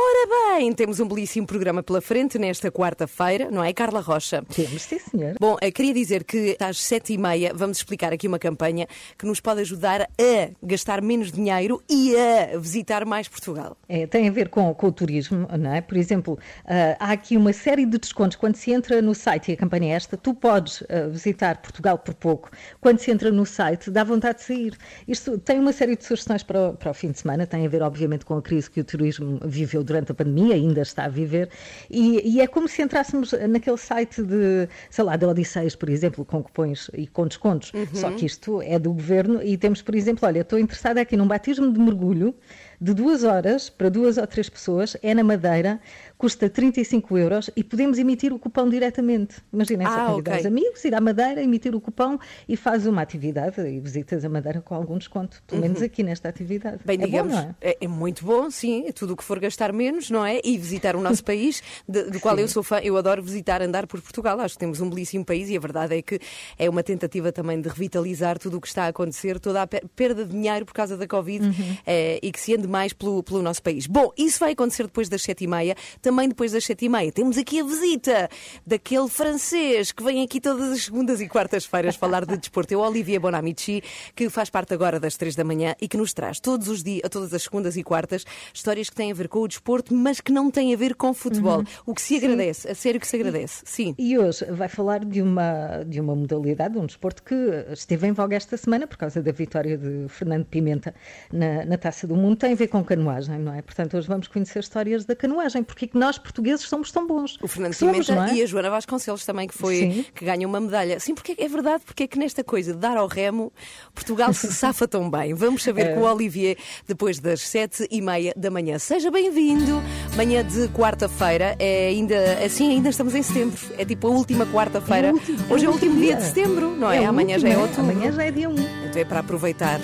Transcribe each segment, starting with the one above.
Ora bem, temos um belíssimo programa pela frente nesta quarta-feira, não é, Carla Rocha? Temos, sim, senhor. Bom, eh, queria dizer que às sete e meia vamos explicar aqui uma campanha que nos pode ajudar a gastar menos dinheiro e a visitar mais Portugal. É, tem a ver com, com o turismo, não é? Por exemplo, ah, há aqui uma série de descontos. Quando se entra no site, e a campanha é esta, tu podes ah, visitar Portugal por pouco. Quando se entra no site, dá vontade de sair. Isto tem uma série de sugestões para o, para o fim de semana, tem a ver, obviamente, com a crise que o turismo viveu durante a pandemia, ainda está a viver, e, e é como se entrássemos naquele site de, sei lá, da Odisseias, por exemplo, com cupons e com descontos. Só que isto é do governo e temos, por exemplo, olha, estou interessada aqui num batismo de mergulho de duas horas para duas ou três pessoas, é na Madeira, custa 35 euros e podemos emitir o cupão diretamente. Imaginem Ah, só convidar ok. os amigos, ir à Madeira, emitir o cupão e faz uma atividade e visitas a Madeira com algum desconto, pelo menos aqui nesta atividade. Uhum. Bem, é digamos, bom, é? é? é muito bom, sim, tudo o que for gastar menos, não é? E visitar o nosso país, de- do qual eu sou fã, eu adoro visitar, andar por Portugal, acho que temos um belíssimo país e a verdade é que é uma tentativa também de revitalizar tudo o que está a acontecer, toda a per- perda de dinheiro por causa da Covid Uhum. eh, e que se ande mais pelo, pelo nosso país. Bom, isso vai acontecer depois das sete e meia, também depois das sete e meia. Temos aqui a visita daquele francês que vem aqui todas as segundas e quartas-feiras falar de desporto. É o Olivier Bonamici, que faz parte agora das três da manhã e que nos traz todos os dias, todas as segundas e quartas, histórias que têm a ver com o desporto, mas que não têm a ver com futebol. O que se agradece, a sério que se agradece. Sim. E hoje vai falar de uma, de uma modalidade, um desporto que esteve em voga esta semana por causa da vitória de Fernando Pimenta na, na Taça do Mundo. Tem ver com canoagem, não é? Portanto, hoje vamos conhecer histórias da canoagem. Porque é que nós, portugueses, somos tão bons? O Fernando somos, Pimenta é? e a Joana Vasconcelos também, que foi Sim. que ganhou uma medalha. Sim, porque é verdade, porque é que nesta coisa de dar ao remo, Portugal se safa tão bem. Vamos saber É. com o Olivier depois das sete e meia da manhã. Seja bem-vindo. Manhã de quarta-feira, é ainda assim, ainda estamos em setembro. É tipo a última quarta-feira. É último- Hoje é o último dia de dia. setembro, não é? o Amanhã já é é? outubro. Amanhã já é dia 1. Então é para aproveitar.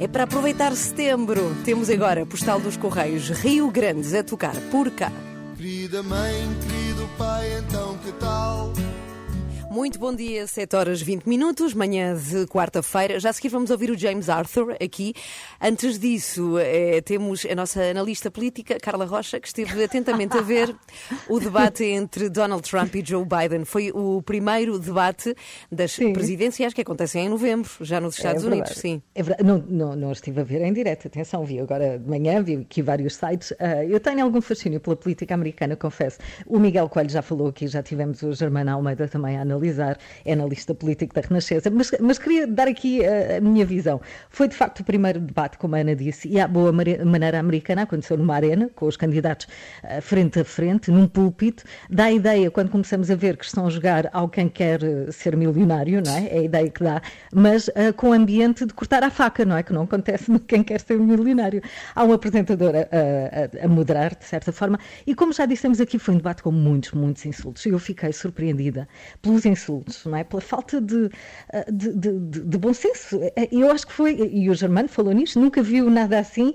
É para aproveitar setembro. Temos agora postal dos Correios Rio Grandes a tocar por cá. Querida mãe, querido pai, então que tal? Muito bom dia, 7 horas 20 minutos, manhã de quarta-feira. Já a seguir vamos ouvir o James Arthur aqui. Antes disso, eh, temos a nossa analista política, Carla Rocha, que esteve atentamente a ver o debate entre Donald Trump e Joe Biden. Foi o primeiro debate das Sim. presidenciais que acontecem em novembro, já nos Estados É Unidos, sim. É verdade. Não, não, não estive a ver em direto, atenção, vi agora de manhã, vi aqui vários sites. Ah, eu tenho algum fascínio pela política americana, confesso. O Miguel Coelho já falou aqui, já tivemos o Germano Almeida também a analisar, é analista político da Renascença, mas, mas queria dar aqui ah, a minha visão. Foi de facto o primeiro debate, como a Ana disse, e à boa maneira americana, aconteceu numa arena, com os candidatos ah, frente a frente, num púlpito. Dá a ideia, quando começamos a ver que estão a jogar ao quem quer eh, ser milionário, não é? É a ideia que dá, mas ah, com ambiente de cortar a faca, não é? Que não acontece no quem quer ser milionário. Há uma apresentadora a, a- a moderar, de certa forma, e como já dissemos aqui, foi um debate com muitos, muitos insultos. Eu fiquei surpreendida pelos insultos, não é? Pela falta de, ah, de, de- de- bom senso. Eh, Eu acho que foi, e o Germano falou nisto, nunca viu nada assim.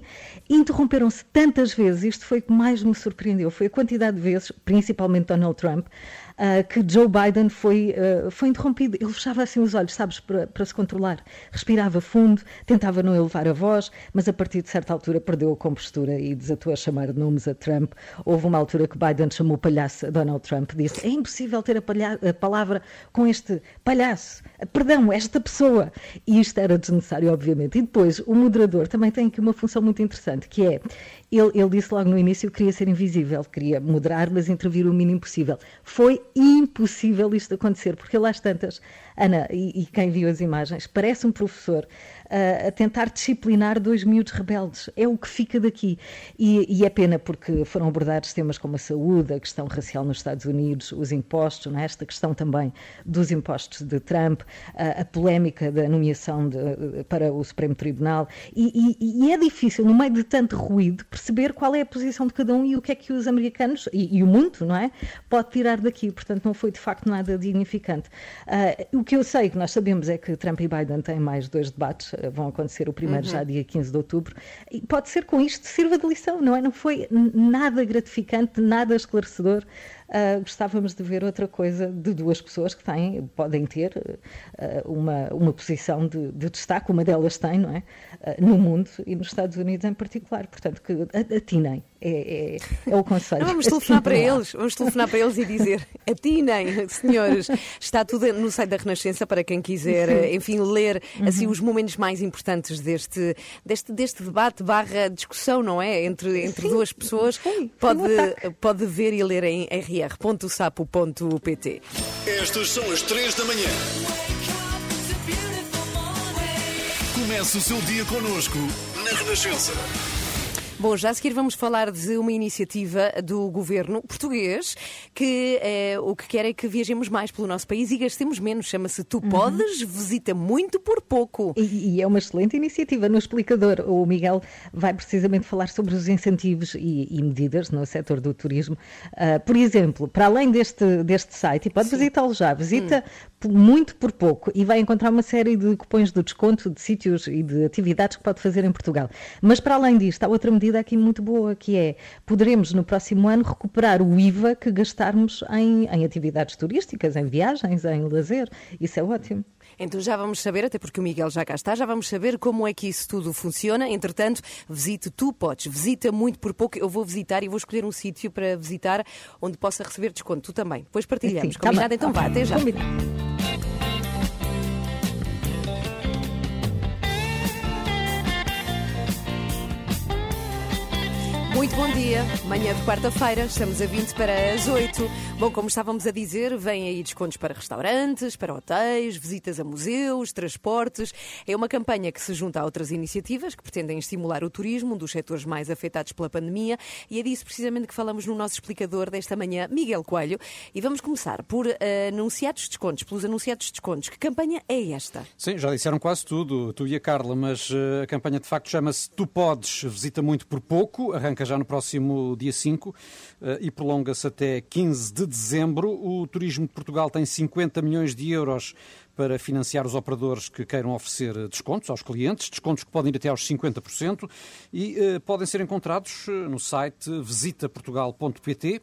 Interromperam-se tantas vezes, isto foi o que mais me surpreendeu, foi a quantidade de vezes, principalmente Donald Trump, ah, que Joe Biden foi, ah, foi interrompido. Ele fechava assim os olhos, sabes, para, para se controlar. Respirava fundo, tentava não elevar a voz, mas a partir de certa altura perdeu a compostura e desatou a chamar nomes a Trump. Houve uma altura que Biden chamou palhaço Donald Trump, disse: é impossível ter a, a palavra com este palhaço, perdão, esta pessoa. E isto era desnecessário, obviamente. E depois, o moderador também tem aqui uma função muito interessante, que é, ele, ele disse logo no início que queria ser invisível, queria moderar, mas intervir o mínimo possível. Foi impossível isto acontecer, porque lá às tantas, Ana, e, e quem viu as imagens, parece um professor a tentar disciplinar dois miúdos rebeldes. É o que fica daqui. E, e, é pena porque foram abordados temas como a saúde, a questão racial nos Estados Unidos, os impostos, é? esta questão também dos impostos de Trump, a, a polémica da nomeação de, para o Supremo Tribunal. E, e, e, é difícil, no meio de tanto ruído, perceber qual é a posição de cada um e o que é que os americanos e, o mundo, não é? Pode tirar daqui. Portanto, não foi de facto nada dignificante. Uh, o que eu sei, que nós sabemos, é que Trump e Biden têm mais dois debates, vão acontecer o primeiro uhum. já dia 15 de outubro, e pode ser com isto sirva de lição, não é? Não foi nada gratificante, nada esclarecedor. Uh, gostávamos de ver outra coisa de duas pessoas que têm, podem ter uh, uma, uma posição de, de, destaque, uma delas tem, não é? Uh, no mundo e nos Estados Unidos em particular. Portanto, que atinem. É, é, é o conselho. Não, vamos telefonar para eles, vamos telefonar para eles e dizer atinem, senhores. Está tudo no site da Renascença para quem quiser, Sim. enfim, ler uhum. assim os momentos mais importantes deste, deste, deste debate barra discussão, não é? Entre, entre duas pessoas. Sim, pode, pode ver e ler em RR rr.sapo.pt. Estas são as 3 da manhã. Comece o seu dia conosco na Renascença. Bom, já a seguir vamos falar de uma iniciativa do governo português que é, o que quer é que viajemos mais pelo nosso país e gastemos menos. Chama-se Tu uhum. Podes, visita muito por pouco. E, e, é uma excelente iniciativa. No explicador, o Miguel vai precisamente falar sobre os incentivos e, e medidas no setor do turismo. Uh, por exemplo, para além deste, deste site, e pode visitá-lo já, visita hum. muito por pouco e vai encontrar uma série de cupons de desconto de sítios e de atividades que pode fazer em Portugal. Mas para além disto, há outra medida medida aqui muito boa, que é poderemos no próximo ano recuperar o IVA que gastarmos em, em atividades turísticas, em viagens, em lazer. Isso é ótimo. Então já vamos saber, até porque o Miguel já cá está, já vamos saber como é que isso tudo funciona. Entretanto, visite Tu Podes, visita muito por pouco. Eu vou visitar e vou escolher um sítio para visitar onde possa receber desconto. Tu também. Depois partilhamos. Sim, tá Combinado? Tá então vá, até já. Combinado. Muito bom dia. Manhã de quarta-feira, estamos a 20 para as 8. Bom, como estávamos a dizer, vêm aí descontos para restaurantes, para hotéis, visitas a museus, transportes. É uma campanha que se junta a outras iniciativas que pretendem estimular o turismo, um dos setores mais afetados pela pandemia. E é disso precisamente que falamos no nosso explicador desta manhã, Miguel Coelho. E vamos começar por uh, anunciados descontos, pelos anunciados descontos. Que campanha é esta? Sim, já disseram quase tudo, tu e a Carla, mas uh, a campanha de facto chama-se Tu Podes, visita muito por pouco, arranca já no próximo dia 5 eh, e prolonga-se até 15 de dezembro. O Turismo de Portugal tem 50 milhões de euros para financiar os operadores que queiram oferecer descontos aos clientes, descontos que podem ir até aos 50% e eh, podem ser encontrados eh, no site visitaportugal.pt.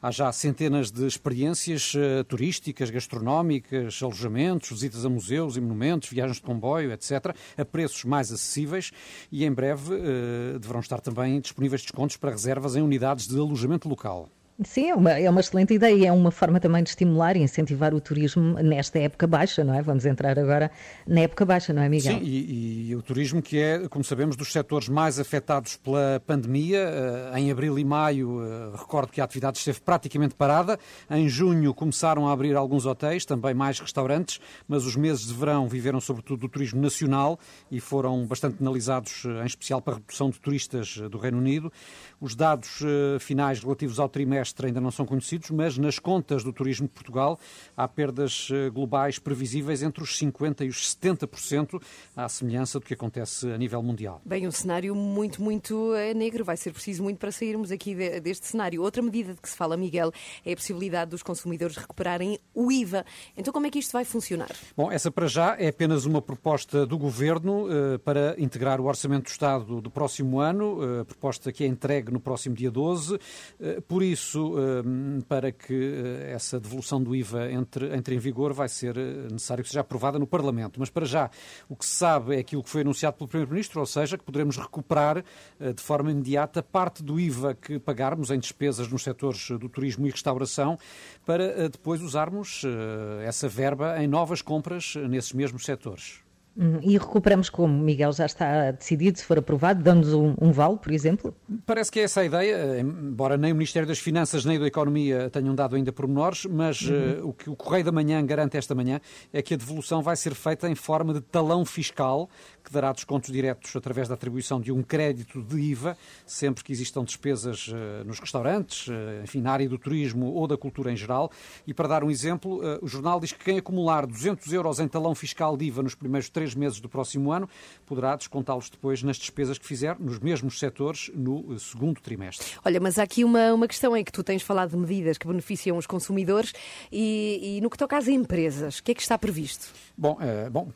Há já centenas de experiências uh, turísticas, gastronómicas, alojamentos, visitas a museus e monumentos, viagens de comboio, etc., a preços mais acessíveis e em breve uh, deverão estar também disponíveis descontos para reservas em unidades de alojamento local. Sim, é uma, é uma excelente ideia e é uma forma também de estimular e incentivar o turismo nesta época baixa, não é? Vamos entrar agora na época baixa, não é, Miguel? Sim, e, e o turismo que é, como sabemos, dos setores mais afetados pela pandemia. Eh, em abril e maio, eh, recordo que a atividade esteve praticamente parada. Em junho começaram a abrir alguns hotéis, também mais restaurantes, mas os meses de verão viveram sobretudo do turismo nacional e foram bastante penalizados, eh, em especial para a redução de turistas do Reino Unido. Os dados finais relativos ao trimestre ainda não são conhecidos, mas nas contas do turismo de Portugal há perdas eh, globais previsíveis entre os 50% e os 70%, à semelhança do que acontece a nível mundial. Bem, um cenário muito, muito eh, negro. Vai ser preciso muito para sairmos aqui deste cenário. Outra medida de que se fala, Miguel, é a possibilidade dos consumidores recuperarem o IVA. Então, como é que isto vai funcionar? Bom, essa para já é apenas uma proposta do Governo uh, para integrar o Orçamento do Estado do próximo ano, uh, proposta que é entregue no próximo dia 12. Uh, por isso, Ehm, para que eh, essa devolução do IVA entre, entre em vigor, vai ser eh, necessário que seja aprovada no Parlamento. Mas para já, o que se sabe é aquilo que foi anunciado pelo Primeiro-Ministro, ou seja, que poderemos recuperar eh, de forma imediata parte do IVA que pagarmos em despesas nos setores do turismo e restauração, para depois usarmos essa verba em novas compras nesses mesmos setores. Hum, E recuperamos como? Miguel já está decidido, se for aprovado, damos um, um vale, por exemplo? Parece que é essa a ideia, embora nem o Ministério das Finanças nem da Economia tenham dado ainda pormenores, mas eh, o que o Correio da Manhã garante esta manhã é que a devolução vai ser feita em forma de talão fiscal, que dará descontos diretos através da atribuição de um crédito de IVA, sempre que existam despesas eh, nos restaurantes, eh, enfim, na área do turismo ou da cultura em geral. E para dar um exemplo, eh, o jornal diz que quem acumular 200 euros em talão fiscal de IVA nos primeiros três meses do próximo ano poderá descontá-los depois nas despesas que fizer nos mesmos setores no segundo trimestre. Olha, mas há aqui uma, uma questão é que tu tens falado de medidas que beneficiam os consumidores e, e no que toca às empresas, o que é que está previsto? Bom, eh, bom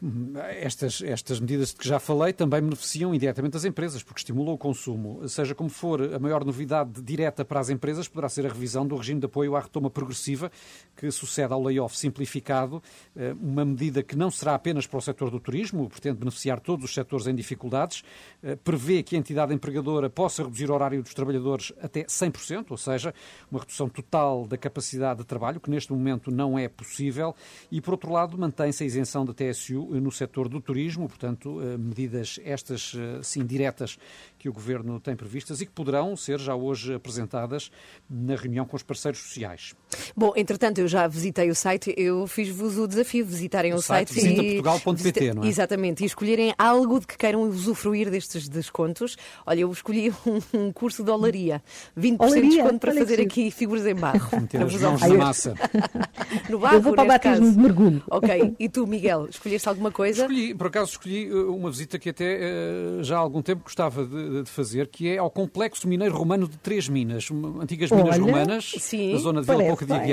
estas, estas medidas que já falei também beneficiam indiretamente as empresas, porque estimulam o consumo. Seja como for, a maior novidade direta para as empresas poderá ser a revisão do regime de apoio à retoma progressiva, que sucede ao layoff simplificado, eh, uma medida que não será apenas para o setor do turismo, pretende beneficiar todos os setores em dificuldades, eh, prevê que a entidade empregadora possa reduzir o horário dos trabalhadores até 100%, ou seja, uma redução total da capacidade de trabalho, que neste momento não é possível, e por outro lado mantém-se a isenção da TSU no setor do turismo, portanto, medidas estas, eh, sim, diretas que o Governo tem previstas e que poderão ser já hoje apresentadas na reunião com os parceiros sociais. Bom, entretanto, eu já visitei o site, eu fiz-vos o desafio de visitarem o, O site visitaportugal.pt, não é? Exatamente, e escolherem algo de que queiram usufruir destes descontos. Olha, eu escolhi um, curso de olaria, 20% de Olaria? desconto para fazer aqui figuras em barro. Meter as mãos na massa. No barro, Eu vou para o batismo caso. de mergulho. Ok, e tu, Miguel, escolheste alguma coisa? Escolhi, por acaso escolhi uh, uma visita que até uh, já há algum tempo gostava de, de fazer, que é ao Complexo Mineiro Romano de Três Minas, antigas minas Olha, romanas, sim, na zona de Vila Pouca de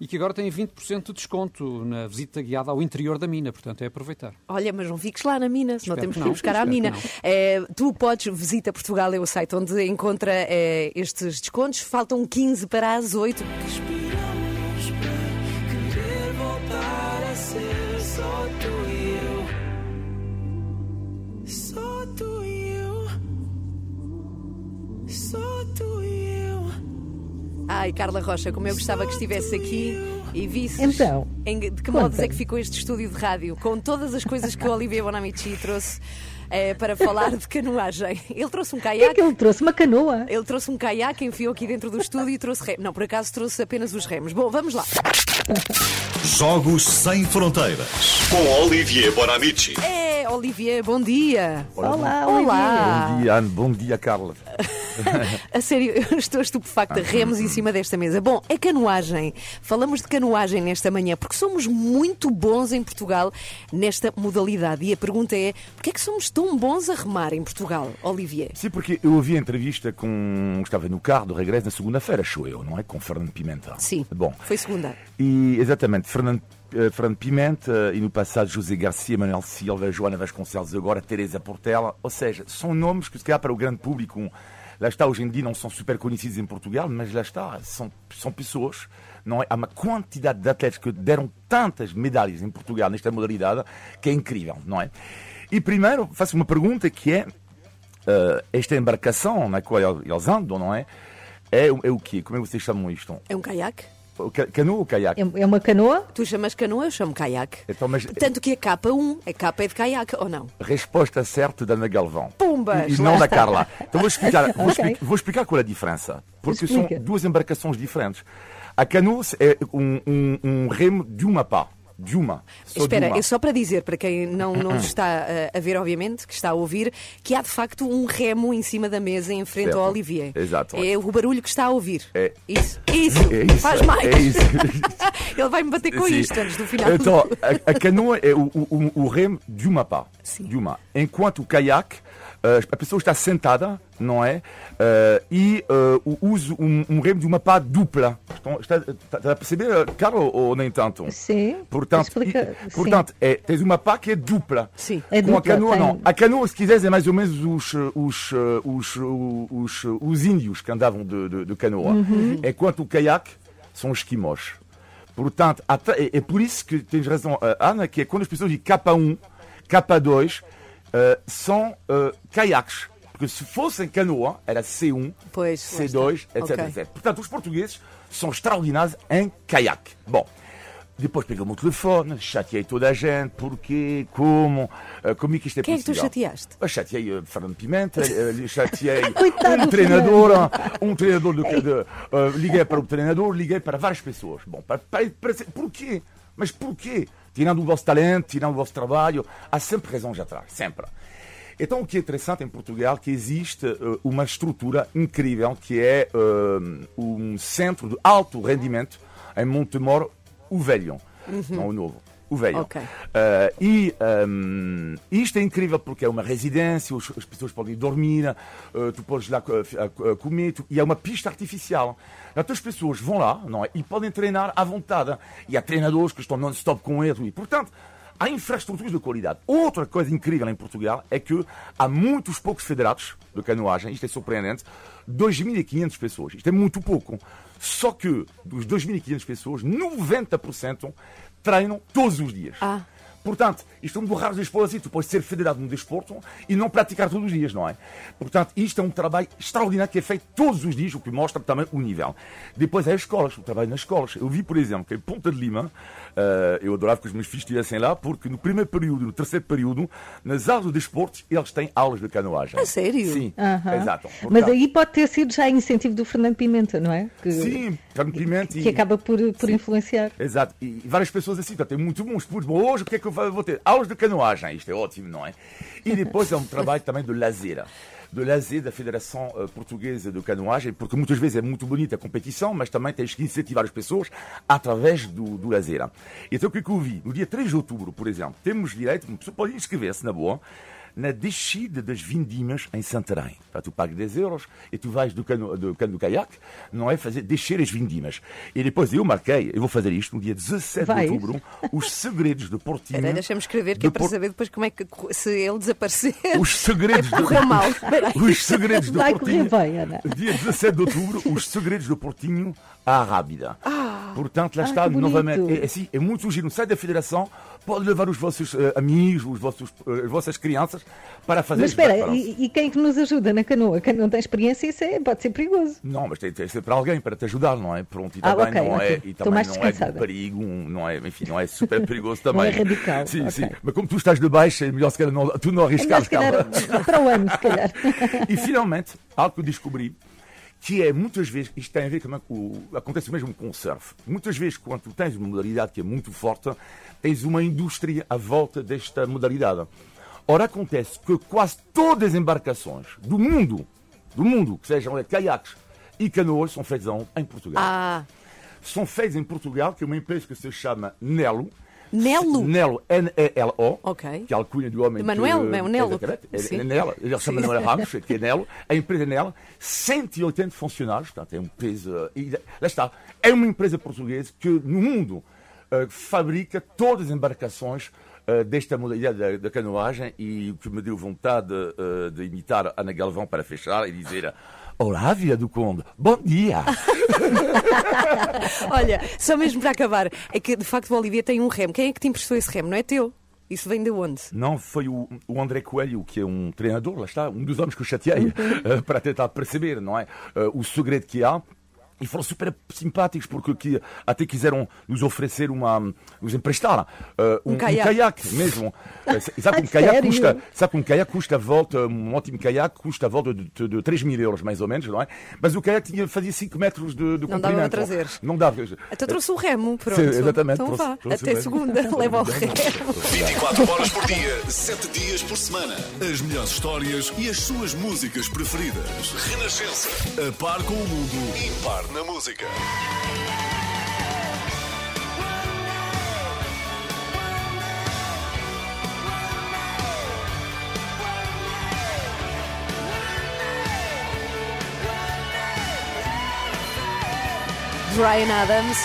e que agora tem 20% de desconto na visita guiada ao interior da mina, portanto é aproveitar. Olha, mas não fiques lá na mina, senão temos que ir não, buscar à mina. Eh, tu podes, visita Portugal, é o site onde encontra eh, estes descontos. Faltam 15 para as 8. Ai, Carla Rocha, como eu gostava que estivesse aqui e visses Então, em- de que modos é que ficou este estúdio de rádio, com todas as coisas que o Olivier Bonamici trouxe eh, para falar de canoagem. Ele trouxe um é caiaque. que ele trouxe? Uma canoa? Ele trouxe um caiaque, enfiou aqui dentro do estúdio e trouxe remos. Não, por acaso trouxe apenas os remos. Bom, vamos lá. Jogos Sem Fronteiras. Com Olivier Bonamici. É, Olivier, bom dia. Olá, Olá. Bom dia, Ana. Bom dia, Carla. A sério, eu estou estupefacta. Remos em cima desta mesa. Bom, a canoagem. Falamos de canoagem nesta manhã porque somos muito bons em Portugal nesta modalidade. E a pergunta é: porquê é que somos tão bons a remar em Portugal, Olivier? Sim, porque eu ouvi a entrevista com. Estava no carro de regresso na segunda-feira, achou eu, não é? Com Fernando Pimenta. Sim, Bom, foi segunda. e exatamente, Fernando, Fernando Pimenta e no passado José Garcia, Manuel Silva, Joana Vasconcelos, agora Teresa Portela. Ou seja, são nomes que, se calhar, para o grande público, lá está, hoje em dia não são super conhecidos em Portugal, mas lá está, são, são pessoas. Não é? Há uma quantidade de atletas que deram tantas medalhas em Portugal nesta modalidade que é incrível, não é? E primeiro faço uma pergunta que é eh, esta embarcação na qual eles andam, não é? É, é o quê? Como é que vocês chamam isto? É um caiaque? Canoa ou caiaque? É é uma canoa? Tu chamas canoa, eu chamo caiaque. Então, mas Tanto que a capa 1, a capa é de caiaque, ou não? resposta certa da Ana Galvão. Pumbas, E, e não da. Carla. Então vou explicar, vou, Ok. explicar, vou explicar qual é a diferença. Porque Explica. são duas embarcações diferentes. A canoa é um, um, um remo de uma pá. De uma. Só Espera, de uma. é só para dizer, para quem não, está uh, a ver, obviamente, que está a ouvir, que há de facto um remo em cima da mesa em frente Certo. ao Olivier. Exato. É o barulho que está a ouvir. É. Isso, isso, É isso, faz mais. é isso. Ele vai me bater com Sim. isto antes do final. Então, a, a canoa é o, o, o remo de uma pá. Sim. De uma. Enquanto o caiaque, eh, a pessoa está sentada, não é? Eh, e eh, o- usa um, um remo de uma pá dupla. Estão, está, está- está a perceber, eh, Carol, ou nem tanto? Sim. Portanto, Explica- e- sim. portanto é, tens uma pá que é dupla. Sim. É Com a dupla, canoa, tem- não. A canoa, se quiseres, é mais ou menos os, eh, os, eh, os, os, os, os índios que andavam de, de, de canoa. Uhum. Enquanto o caiaque são os esquimós. Portanto, até- é, é por isso que tens razão, eh, Ana, que é quando as pessoas dizem K1, K2, eh, são eh, caiaques. Porque se fossem canoa, era C1, Pois, lá C2, está. etc, Ok. etc. Portanto, os portugueses são extraordinários em caiaque. Bom, Depois peguei o meu telefone, chateei toda a gente, porquê, como, eh, como é que isto é Quem é que tu possível. chateaste? Eu chateei uh, Fernando Pimenta, uh, chateei um do treinador, um treinador, de, de, uh, liguei para o treinador, liguei para várias pessoas. Bom, para, para, para, porquê? Mas porquê? Tirando o vosso talento, tirando o vosso trabalho, há sempre razões atrás, sempre. Então, o que é interessante em Portugal é que existe uh, uma estrutura incrível que é uh, um centro de alto rendimento em Montemor, o Velho, não o Novo. O velho. Ok. Uh, e um, isto é incrível porque é uma residência, as pessoas podem dormir, uh, tu podes lá uh, comer, tu- e é uma pista artificial. Então as pessoas vão lá não é? e podem treinar à vontade. E há treinadores que estão non-stop com eles. E, portanto, há infraestruturas de qualidade. Outra coisa incrível em Portugal é que há muitos poucos federados de canoagem, isto é surpreendente, 2.500 pessoas. Isto é muito pouco. Só que dos 2.500 pessoas, 90% treinam todos os dias. Ah. Portanto, isto é um dos raros desportos assim. Tu podes ser federado num desporto e não praticar todos os dias, não é? Portanto, isto é um trabalho extraordinário que é feito todos os dias, o que mostra também o nível. Depois é as escolas, o trabalho nas escolas. Eu vi, por exemplo, que em Ponta de Lima, eh, eu adorava que os meus filhos estivessem lá, porque no primeiro período, no terceiro período, nas aulas de desportos, eles têm aulas de canoagem. A sério? Sim, Aham. exato. Mas Portanto, aí pode ter sido já incentivo do Fernando Pimenta, não é? Que, Sim, Fernando Pimenta que e- acaba por, por Sim. influenciar. Exato. E várias pessoas assim, portanto, é muito bom, muito bom. Hoje o que é que eu vou ter? Aulas de canoagem, isto é ótimo, não é? E depois é um trabalho também de lazer. De lazer da Federação eh, Portuguesa de Canoagem, porque muitas vezes é muito bonita a competição, mas também tens que incentivar as pessoas através do, do lazer. Então o que é que eu vi? No dia 3 de outubro, por exemplo, temos direito, uma pessoa pode inscrever-se na boa, na descida das vindimas em Santarém. Tu pagas 10 euros e tu vais do cano do, cano do caiaque, não é? Fazer descer as vindimas. E depois eu marquei, eu vou fazer isto no dia 17 Vais? de outubro, os segredos de Portinho. Espera aí, deixa-me escrever, que é para Por- saber depois como é que se ele desaparecer. Os segredos É correu mal. Os segredos do Vai Portinho. correr bem, Ana. Dia 17 de outubro, os segredos do Portinho à Rábida. Portanto, lá Ah, está que novamente. É, é, assim, é muito giro. No site da Federação, pode levar os vossos eh, amigos, os vossos, eh, as vossas crianças para fazer Mas as espera, e, e quem é que nos ajuda na canoa? Quem não tem experiência, isso é, pode ser perigoso. Não, mas tem, tem de ser para alguém para te ajudar, não é? Pronto, e Ah, também ok, não ok. é, e também não é de perigo, não é, enfim, não é super perigoso Não também. é radical, Sim, ok. sim. Mas como tu estás de baixo, é melhor se calhar não, tu não É arriscares, calma. para o ano, se calhar. E finalmente, algo que eu descobri, que é muitas vezes, isto tem a ver com o, acontece mesmo com o surf. Muitas vezes, quando tens uma modalidade que é muito forte, tens uma indústria à volta desta modalidade. Ora, acontece que quase todas as embarcações do mundo, do mundo, que sejam caiaques e canoas, são feitas em Portugal. Ah, São feitas em Portugal, que é uma empresa que se chama Nelo. Nelo? Nelo, N-E-L-O. Que é a alcunha do homem De Manuel, que, é o Nelo. É- Sim. é Nelo. Ele chama Manuel Ramos, que é Nelo. A empresa Nelo, 180 funcionários, portanto, é uma empresa. Lá está. É uma empresa portuguesa que no mundo eh, fabrica todas as embarcações eh, desta modalidade da, da canoagem e o que me deu vontade eh, de imitar Ana Galvão para fechar e dizer. Olá, Vila do Conde, bom dia! olha, só mesmo para acabar, é que de facto o Olivia tem um remo. Quem é que te emprestou esse remo? Não é teu? Isso vem de onde? Não, foi o, o André Coelho, que é um treinador, lá está, um dos homens que eu chateei, eh, para tentar perceber, não é? eh, o segredo que há. E foram super simpáticos, porque que, até quiseram nos oferecer uma. nos emprestar eh, um, Um caiaque. mesmo. Eh, sabe, que um caiaque custa, sabe que um caiaque custa a volta, um ótimo caiaque custa a volta de, de, de 3 mil euros, mais ou menos, não é? Mas o caiaque tinha, fazia 5 metros de, de Não dava comprimento. para trazer. Não dava. Então trouxe o remo, pronto. Sim, exatamente, Então trouxe- vá, trouxe até segunda, leva o remo. 24 horas por dia, 7 dias por semana. As melhores histórias e as suas músicas preferidas. Renascença. A par com o mundo, impar na música. Brian Adams,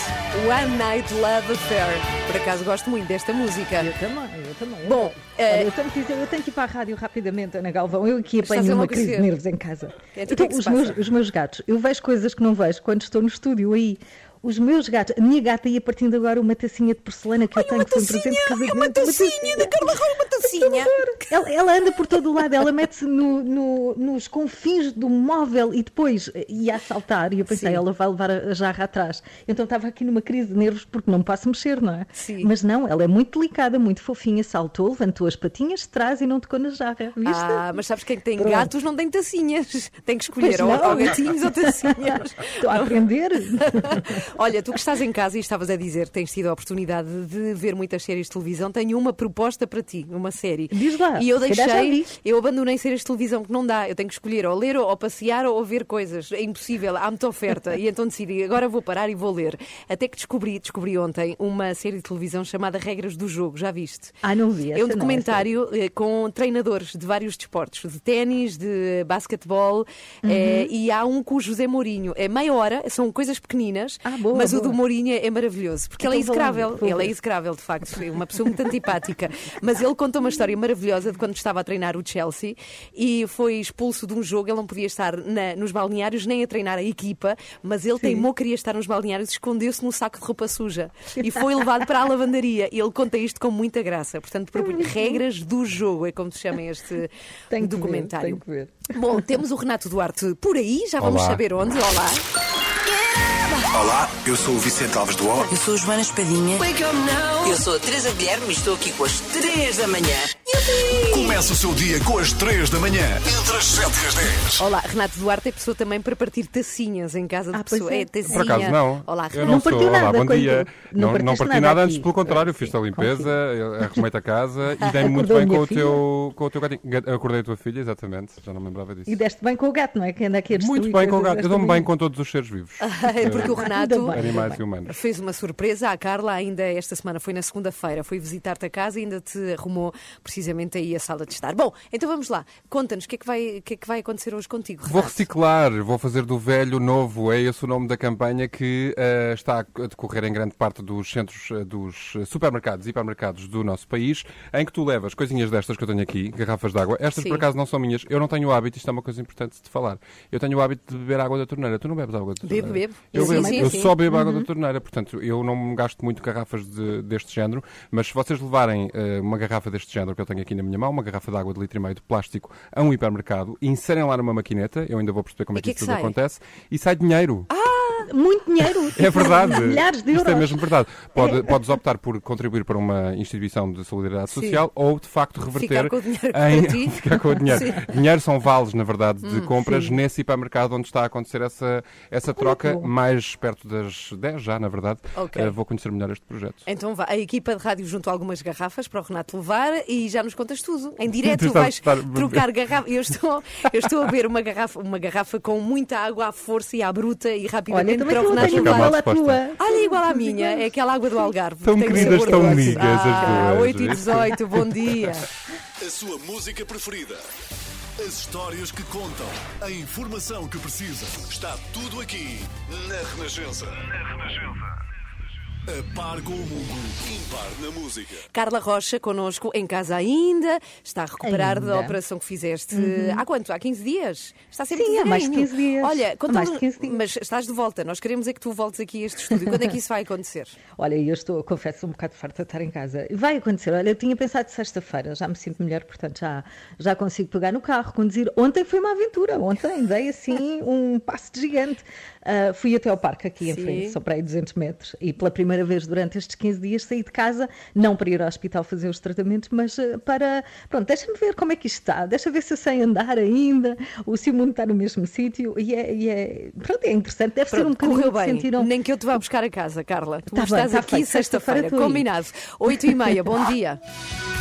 One Night Love Affair. Por acaso gosto muito desta música. Eu também, também. Bom, Olha, eh, eu, tenho que eu tenho que ir para a rádio rapidamente, Ana Galvão. Eu aqui apanho uma crise de nervos em casa. Então, que é que os, se meus, passa? os meus gatos, eu vejo coisas que não vejo quando estou no estúdio aí. Os meus gatos, a minha gata ia partindo agora uma tacinha de porcelana que eu tenho um presente de tacinha, casamento. é uma tacinha da Carla Rocha, uma tacinha. Ela, ela anda por todo o lado, ela mete-se no- no- nos confins do móvel e depois eh, ia a saltar. E eu pensei, Sim. ela vai levar a jarra atrás. Então estava aqui numa crise de nervos porque não posso mexer, não é? Sim. Mas não, ela é muito delicada, muito fofinha, saltou, levantou as patinhas de trás e não tocou na jarra. Viste? Ah, mas sabes quem tem Pronto. gatos não tem tacinhas. Tem que escolher ou, ou gatinhos ou tacinhas. Estou a aprender. Olha, tu que estás em casa e estavas a dizer que tens tido a oportunidade de ver muitas séries de televisão, tenho uma proposta para ti, uma série. Diz lá, E eu deixei, eu abandonei séries de televisão que não dá. Eu tenho que escolher ou ler, ou passear, ou ver coisas. É impossível, há muita oferta. E então decidi, agora vou parar e vou ler. Até que descobri, descobri ontem uma série de televisão chamada Regras do Jogo, já viste? Ah, não vi. É um não, documentário eh, com treinadores de vários desportos, de ténis, de basquetebol, Uhum. eh, e há um com o José Mourinho. É meia hora, são coisas pequeninas, Ah, boa, mas o boa. do Mourinho é maravilhoso, porque Então ele é execrável. Ele é execrável, de facto, é uma pessoa muito antipática. Mas ele conta uma história maravilhosa de quando estava a treinar o Chelsea e foi expulso de um jogo. Ele não podia estar na- nos balneários nem a treinar a equipa, mas ele teimou que queria estar nos balneários, escondeu-se num saco de roupa suja e foi levado para a lavandaria. E ele conta isto com muita graça. Portanto, proponho regras do jogo, é como se chama este Tenho que ver, documentário. tenho que ver. Bom, temos o Renato Duarte por aí, já vamos Olá. saber onde. Olá. Olá, eu sou o Vicente Alves do O. Eu sou a Joana Espadinha. Eu sou a Teresa Guilherme e estou aqui com as 3 da manhã. Começa o seu dia com as 3 da manhã, entre as 7 e as 10. Olá, Renato Duarte é pessoa também para partir tacinhas em casa de Ah, pessoa. é. É, tacinha. Por acaso não. Olá, eu Renato. não, Não sou. partiu Olá, nada bom dia. não Não, não parti nada nada, antes, pelo contrário, fiz a limpeza, arrumei-te a casa e dei muito bem com o, teu, com o teu gatinho. Ga- Acordei a tua filha, exatamente, já não me lembrava disso. E deste bem com o gato, não é? Que anda aqui a Muito bem com o gato. Eu dou-me bem com todos os seres vivos. É porque o Renato. Animais e humanos. fez uma surpresa à Carla ainda esta semana, foi na segunda-feira, foi visitar-te a casa e ainda te arrumou precisamente aí a sala de estar. Bom, então vamos lá, conta-nos o que, é que, vai, o que é que vai acontecer hoje contigo, Vou Renato? reciclar, vou fazer do velho novo. É esse o nome da campanha que eh, está a decorrer em grande parte dos centros, eh, dos supermercados e hipermercados do nosso país, em que tu levas coisinhas destas que eu tenho aqui, garrafas de água. Estas, Sim. por acaso, não são minhas. Eu não tenho o hábito, isto é uma coisa importante de falar. Eu tenho o hábito de beber água da torneira. Tu não bebes água da torneira? Bebo, bebo. Eu, Sim, bebo. sim, eu sim. só bebo Uhum. água da torneira, portanto, eu não gasto muito garrafas de- deste género, mas se vocês levarem eh, uma garrafa deste género que eu tenho aqui na minha mão, uma garrafa de água de litro e meio de plástico a um hipermercado, inserem lá numa maquineta, eu ainda vou perceber como é que que é isso que tudo acontece, e sai dinheiro. Muito dinheiro. É verdade. Milhares de euros. Isto é mesmo verdade. Pode- Podes optar por contribuir para uma instituição de solidariedade Sim. social ou, de facto, reverter Ficar com o dinheiro em... para ti. Ficar com o dinheiro. Sim. Dinheiro são vales, na verdade, de compras sim. nesse hipermercado onde está a acontecer essa, essa troca, bom. mais perto das 10 já, na verdade. Ok. Eh, vou conhecer melhor este projeto. Então vá, a equipa de rádio juntou algumas garrafas para o Renato levar e já nos contas tudo. Em direto Tu estás- vais estás- trocar garrafa. Eu estou, eu estou a ver uma garrafa, uma garrafa com muita água à força e à bruta e Olha, rapidamente também tu Renato tenho disposta. tua. Olha, igual à minha, é aquela água do Algarve. Tão queridas, tão amigas as ah, duas. 8 e 18, bom dia. A sua música preferida. As histórias que contam. A informação que precisa. Está tudo aqui na Renascença. A par com o mundo. Impar na música. Carla Rocha, connosco em casa ainda, está a recuperar da Ainda. operação que fizeste há quanto? Há 15 dias? Está sempre Sim, há mais de devagarinho. 15 dias. Olha, mais de 15 dias. mas estás de volta. Nós queremos é que tu voltes aqui a este estúdio. Quando é que isso vai acontecer? Olha, eu estou, confesso, um bocado farta de estar em casa. Vai acontecer. Olha, eu tinha pensado sexta-feira, já me sinto melhor, portanto já, já consigo pegar no carro, conduzir. Ontem foi uma aventura. Ontem dei assim um passo de gigante. Ah, fui até ao parque aqui em Sim. frente, só para aí 200 metros. E pela primeira vez durante estes 15 dias saí de casa, não para ir ao hospital fazer os tratamentos, mas ah, para. Pronto, deixa-me ver como é que isto está. Deixa ver se eu sei andar ainda, o se o mundo está no mesmo sítio. E é, e é- Pronto, é interessante. Deve ser um Pronto, bocadinho bem. sentiram. Nem que eu te vá buscar a casa, Carla. Tu Tá bem, estás tá aqui. Sexta-feira aí. combinado. 8 e meia, bom dia.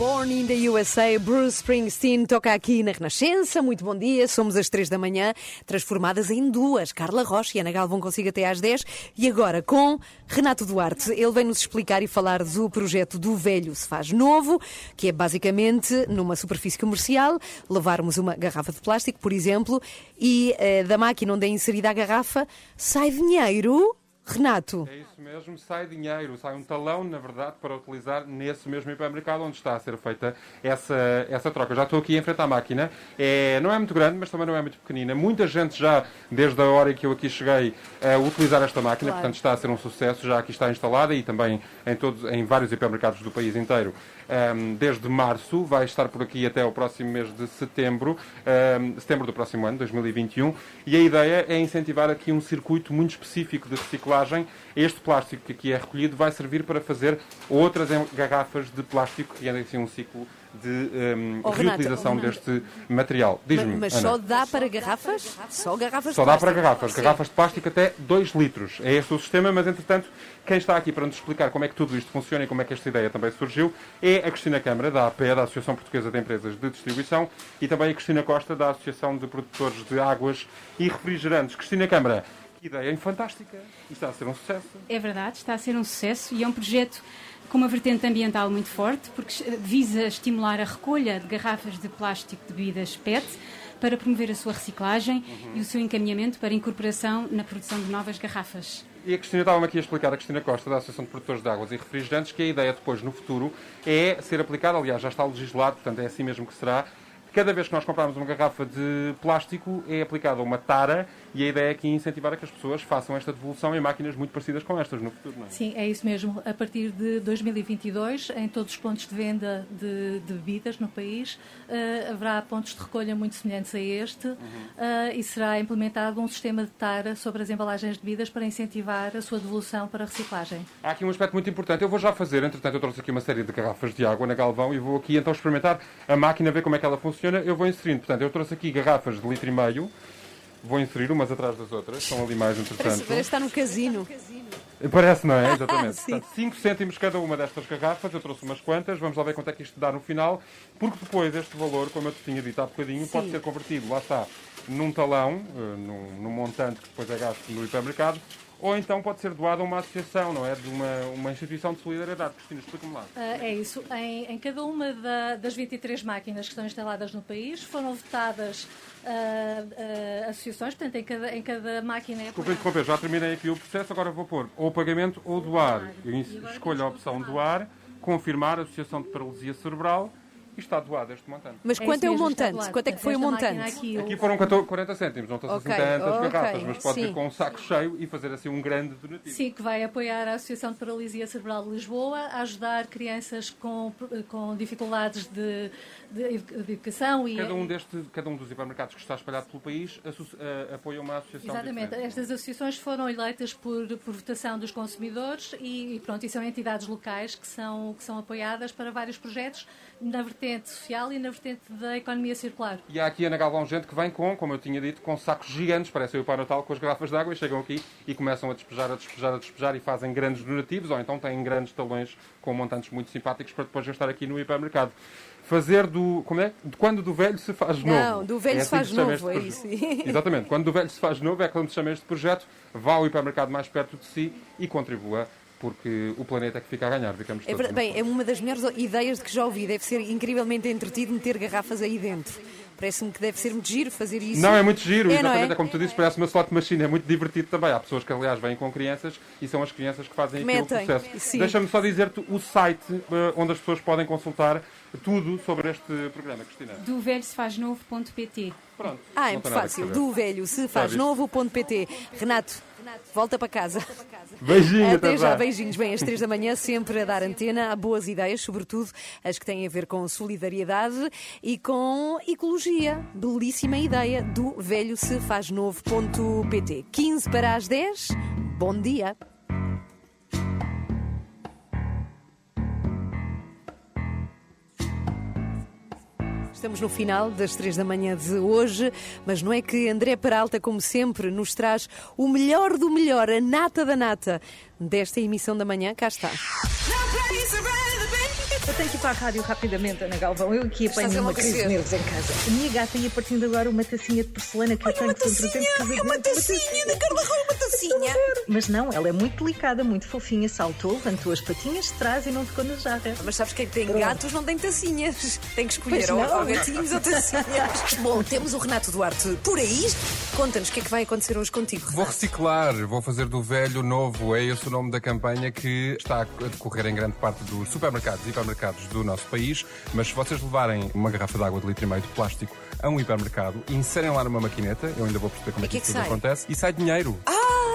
Born in the USA, Bruce Springsteen toca aqui na Renascença. Muito bom dia, somos às três da manhã, transformadas em duas. Carla Rocha e Ana Galvão consigo até às 10. E agora com Renato Duarte. Ele vem nos explicar e falar do projeto do Velho Se Faz Novo, que é basicamente numa superfície comercial levarmos uma garrafa de plástico, por exemplo, e eh, da máquina onde é inserida a garrafa sai dinheiro. Renato. É isso mesmo, sai dinheiro, sai um talão, na verdade, para utilizar nesse mesmo hipermercado onde está a ser feita essa, essa troca. Já estou aqui em frente à máquina. É, não é muito grande, mas também não é muito pequenina. Muita gente já, desde a hora em que eu aqui cheguei, a utilizar esta máquina, Claro. portanto está a ser um sucesso, já aqui está instalada e também em, todos, em vários hipermercados do país inteiro. Ahm, desde março, vai estar por aqui até o próximo mês de setembro, ahm, setembro do próximo ano, 2021, e a ideia é incentivar aqui um circuito muito específico de reciclagem. Este plástico que aqui é recolhido vai servir para fazer outras garrafas de plástico, criando assim um ciclo de ahm, Oh, reutilização oh, deste material. Diz-me, Mas Ana. só dá para garrafas? Só garrafas Só dá para garrafas. Garrafas de plástico até 2 litros. É este o sistema, mas entretanto, quem está aqui para nos explicar como é que tudo isto funciona e como é que esta ideia também surgiu é a Cristina Câmara, da APE, da Associação Portuguesa de Empresas de Distribuição, e também a Cristina Costa, da Associação de Produtores de Águas e Refrigerantes. Cristina Câmara, que ideia fantástica. Isto está a ser um sucesso. É verdade, está a ser um sucesso e é um projeto com uma vertente ambiental muito forte, porque visa estimular a recolha de garrafas de plástico de bebidas PET para promover a sua reciclagem e o seu encaminhamento para incorporação na produção de novas garrafas. E a Cristina estava-me aqui a explicar, a Cristina Costa, da Associação de Produtores de Águas e Refrigerantes, que a ideia depois, no futuro, é ser aplicada, aliás, já está legislado, portanto é assim mesmo que será. Cada vez que nós comprarmos uma garrafa de plástico, é aplicada uma tara e a ideia é aqui incentivar a que as pessoas façam esta devolução em máquinas muito parecidas com estas no futuro, não é? Sim, é isso mesmo. A partir de 2022, em todos os pontos de venda de, de bebidas no país, eh, haverá pontos de recolha muito semelhantes a este Uhum. eh, e será implementado um sistema de tara sobre as embalagens de bebidas para incentivar a sua devolução para reciclagem. Há aqui um aspecto muito importante. Eu vou já fazer, entretanto, eu trouxe aqui uma série de garrafas de água na Galvão e vou aqui então experimentar a máquina, ver como é que ela funciona. Eu vou inserindo, portanto, eu trouxe aqui garrafas de litro e meio. Vou inserir umas atrás das outras, estão ali mais Parece, entretanto. parece estar no casino. Parece, não é? Exatamente. Sim. Portanto, 5 cêntimos cada uma destas garrafas, eu trouxe umas quantas, vamos lá ver quanto é que isto dá no final, porque depois este valor, como eu te tinha dito há bocadinho, pode Sim. ser convertido, lá está, num talão, eh, num, num montante que depois é gasto no hipermercado, ou então pode ser doado a uma associação, não é? De uma, uma instituição de solidariedade. Cristina, explica-me lá. Ah, é isso. Em, em cada uma da- das 23 máquinas que estão instaladas no país foram votadas ah, ah, associações, portanto, em cada, em cada máquina é Desculpa já terminei aqui o processo, agora vou pôr ou pagamento ou doar. Eu escolho a opção doar, confirmar a Associação de Paralisia Cerebral e está doado este montante. Mas É quanto é o montante? Quanto é que foi o montante? Aqui, Aqui foram 14 40 cêntimos, não estão assim Ok, tantas ok, garrafas, mas pode sim. vir com um saco cheio e fazer assim um grande donativo. Sim, que vai apoiar a Associação de Paralisia Cerebral de Lisboa, a ajudar crianças com, com dificuldades de, de, de educação e Cada um, deste, cada um dos hipermercados que está espalhado pelo país eh, apoia uma associação Exatamente. diferente. Estas associações foram eleitas por, por votação dos consumidores e, e pronto, e são entidades locais que são, que são apoiadas para vários projetos na vertente social e na vertente da economia circular. E há aqui na Galvão gente que vem com, como eu tinha dito, com sacos gigantes, parece o Pai Natal, com as garrafas de água e chegam aqui e começam a despejar, a despejar, a despejar e fazem grandes donativos ou então têm grandes talões com montantes muito simpáticos para depois gastar aqui no hipermercado. Fazer do. Como é? De quando do velho se faz novo. Não, do velho É se assim faz que chama novo, é isso. Exatamente. Quando do velho se faz novo é quando se chama este projeto, vá ao hipermercado mais perto de si e contribua, porque o planeta é que fica a ganhar. Ficamos É bem, é uma das melhores ideias de que já ouvi. Deve ser incrivelmente entretido meter garrafas aí dentro. Parece-me que deve ser muito giro fazer isso. Não, é muito giro, É, não exatamente. é? É como tu dizes, parece uma slot machine, é muito divertido também. Há pessoas que, aliás, vêm com crianças e são as crianças que fazem aqui o Metem, processo. Deixa-me só dizer-te o site eh, onde as pessoas podem consultar tudo sobre este programa, Cristina. Do. Pronto. Ah, é muito fácil. Do velho se faz viste? novo.pt. Renato, volta para casa. Beijinho, Até até já, já. beijinhos. Bem, às três da manhã, sempre a dar antena a boas ideias, sobretudo as que têm a ver com solidariedade e com ecologia. Belíssima ideia do velho se faz novo.pt. 15 para as 10. Bom dia. Estamos no final das três da manhã de hoje, mas não é que André Peralta, como sempre, nos traz o melhor do melhor, a nata da nata desta emissão da manhã. Cá está. Eu tenho que ir para a rádio rapidamente, Ana Galvão. Eu aqui apanho a uma crise de nervos em casa. A minha gata ia partindo agora uma tacinha de porcelana que eu tenho com 300 uma tacinha de Carla Roa, uma tacinha. Mas não, ela é muito delicada, muito fofinha, saltou, levantou as patinhas de trás e não tocou na jarra. Mas sabes quem tem gatos não tem tacinhas. Tem que escolher Pois ou, não. ou gatinhos ou tacinhas. Bom, temos o Renato Duarte por aí. Conta-nos o que é que vai acontecer hoje contigo. Vou reciclar, vou fazer do velho novo. É esse o nome da campanha que está a decorrer em grande parte dos supermercados e hipermercados do nosso país. Mas se vocês levarem uma garrafa de água de litro e meio de plástico a um hipermercado, inserem lá numa maquineta, eu ainda vou perceber como E é que que é que isso tudo acontece, e sai dinheiro.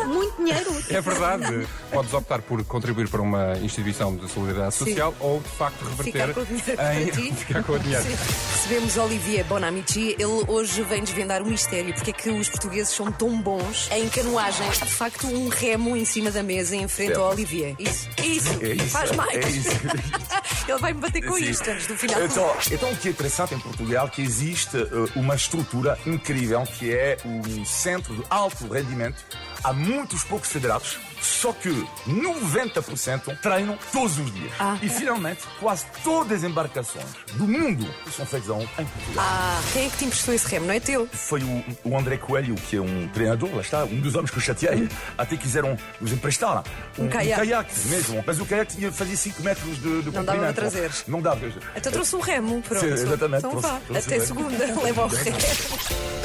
Muito dinheiro. É verdade. Podes optar por contribuir para uma instituição de solidariedade Sim. social ou, de facto, reverter Ficar com o dinheiro em... Ficar com o dinheiro. Sim. Recebemos Olivier Bonamici. Ele hoje vem desvendar o mistério. Porque é que os portugueses são tão bons em canoagem? De facto, um remo em cima da mesa em frente ao Olivier. Isso, isso. É isso, Faz mais. é isso. Ele vai me bater com Sim. isto antes do final. Então, então, o que é interessante em Portugal é que existe eh, uma estrutura incrível que é um centro de alto rendimento. Há muitos poucos federados, só que 90% treinam todos os dias. Ah. E finalmente, quase todas as embarcações do mundo são feitas em Portugal. Ah, quem é que te emprestou esse remo? Não é teu? Foi o, o André Coelho, que é um treinador, lá está, um dos homens que eu chateei, até quiseram nos emprestar Um caiaque. mesmo. Mas o caiaque tinha- fazia 5 metros de, de Não dava para trazer. Não dava. Então trouxe um remo. Pronto. Sim, exatamente, Então trouxe- vá. trouxe Até segunda. Leva o remo.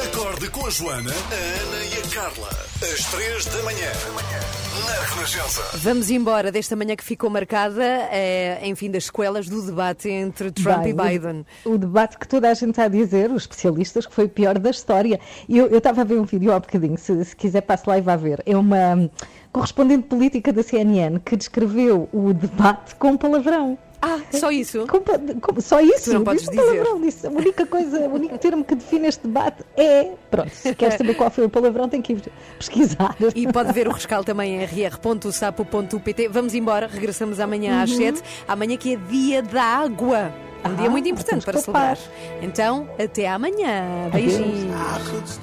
Acorde com a Joana, a Ana e a Carla. Às três da manhã. Na Renascença. Vamos embora desta manhã que ficou marcada, eh, enfim, das sequelas do debate entre Trump Bem, e Biden. O, o debate que toda a gente está a dizer, os especialistas, que foi o pior da história. E Eu estava a ver um vídeo há bocadinho, se, se quiser passe lá e vá ver. É uma hum, correspondente política da CNN que descreveu o debate com palavrão. Ah, só isso? Com pa- com- só isso? Tu não podes Disse dizer. palavrão, disse. A única coisa, o único termo que define este debate é. Pronto, se quer saber qual foi o palavrão, tem que ir pesquisar. E pode ver o rescaldo também em rr.sapo.pt. Vamos embora, regressamos amanhã às Uhum. 7, amanhã que é dia da água. Um dia Ah, muito importante para celebrar. Então, até amanhã. Adeus. Beijinhos.